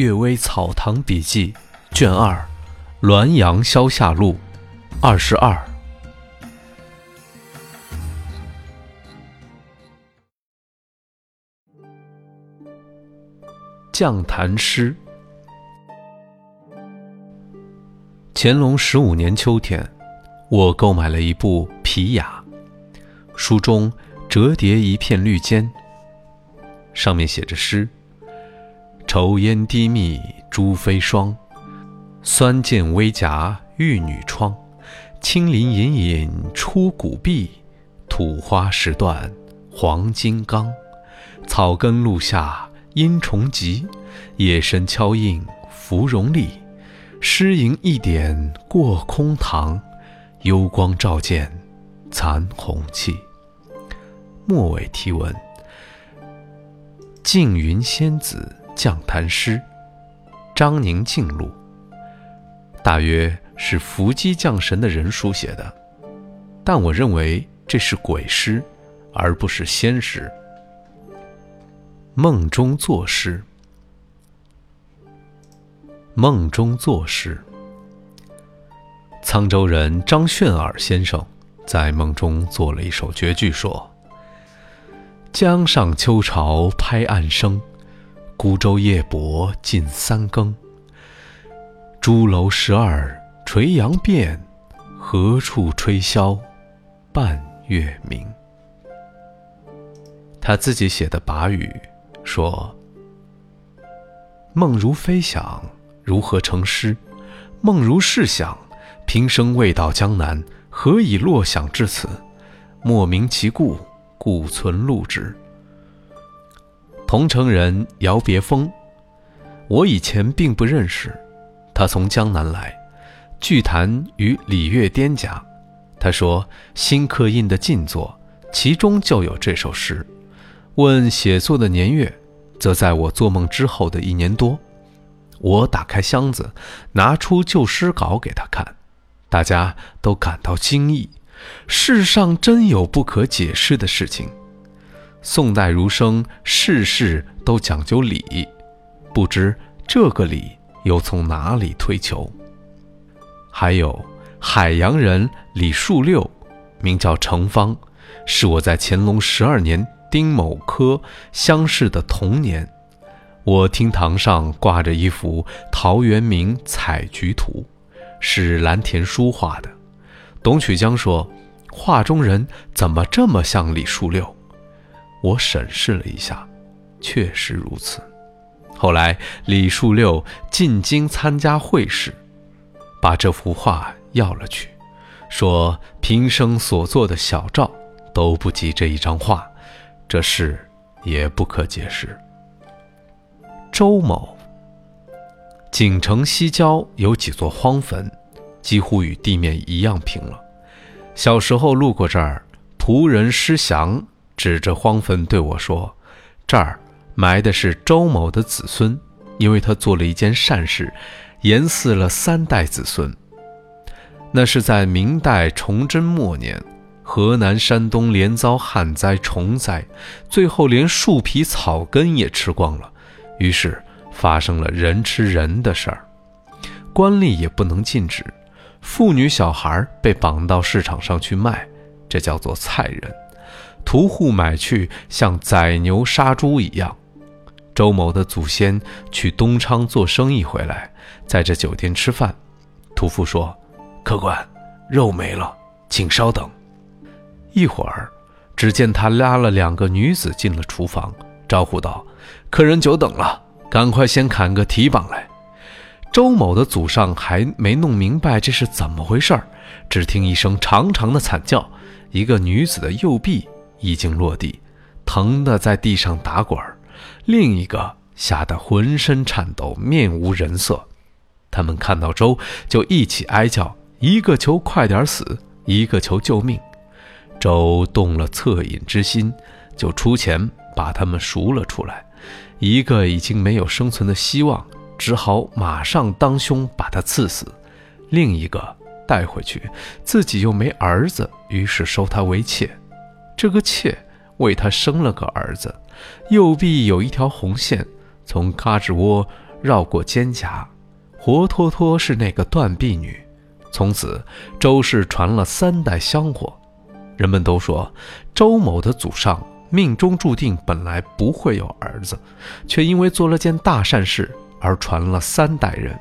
阅微草堂笔记》卷二《滦阳消夏录》二十二。绛谈诗。乾隆十五年秋天，我购买了一部《皮雅》，书中折叠一片绿笺，上面写着诗：“愁烟低密珠飞霜，酸剑微夹玉女窗。青林隐隐出古壁，土花石断黄金刚。草根露下。”阴虫急，夜深敲印芙蓉丽。诗吟一点过空堂，幽光照见残红气。末尾题文：缙云仙子降坛诗，张宁静录。大约是伏击降神的人书写的，但我认为这是鬼诗，而不是仙诗。梦中作诗，梦中作诗。沧州人张炫耳先生在梦中做了一首绝句，说：“江上秋潮拍岸声，孤舟夜泊近三更。朱楼十二垂杨遍，何处吹箫半月明？”他自己写的跋语。说：“梦如飞翔，如何成诗？梦如是想，平生未到江南，何以落想至此？莫名其故，故存录之。”桐城人姚别峰，我以前并不认识，他从江南来，聚谈与礼乐颠家，他说新刻印的晋作，其中就有这首诗。问写作的年月，则在我做梦之后的一年多。我打开箱子，拿出旧诗稿给他看，大家都感到惊异。世上真有不可解释的事情。宋代儒生事事都讲究礼，不知这个礼又从哪里推求？还有海洋人李树六，名叫程方，是我在乾隆十二年。丁某科乡试的同年，我厅堂上挂着一幅陶渊明采菊图，是蓝田书画的。董曲江说：“画中人怎么这么像李树六？”我审视了一下，确实如此。后来李树六进京参加会试，把这幅画要了去，说平生所做的小照都不及这一张画。这事也不可解释。周某，锦城西郊有几座荒坟，几乎与地面一样平了。小时候路过这儿，仆人施祥指着荒坟对我说：“这儿埋的是周某的子孙，因为他做了一件善事，延祀了三代子孙。”那是在明代崇祯末年。河南、山东连遭旱灾、虫灾，最后连树皮、草根也吃光了，于是发生了人吃人的事儿。官吏也不能禁止，妇女小孩被绑到市场上去卖，这叫做菜人。屠户买去像宰牛杀猪一样。周某的祖先去东昌做生意回来，在这酒店吃饭，屠夫说：“客官，肉没了，请稍等。”一会儿，只见他拉了两个女子进了厨房，招呼道：“客人久等了，赶快先砍个蹄膀来。”周某的祖上还没弄明白这是怎么回事儿，只听一声长长的惨叫，一个女子的右臂已经落地，疼得在地上打滚儿；另一个吓得浑身颤抖，面无人色。他们看到周，就一起哀叫，一个求快点死，一个求救命。周动了恻隐之心，就出钱把他们赎了出来。一个已经没有生存的希望，只好马上当凶把他刺死；另一个带回去，自己又没儿子，于是收他为妾。这个妾为他生了个儿子，右臂有一条红线，从胳肢窝绕过肩胛，活脱脱是那个断臂女。从此，周氏传了三代香火。人们都说，周某的祖上命中注定本来不会有儿子，却因为做了件大善事而传了三代人。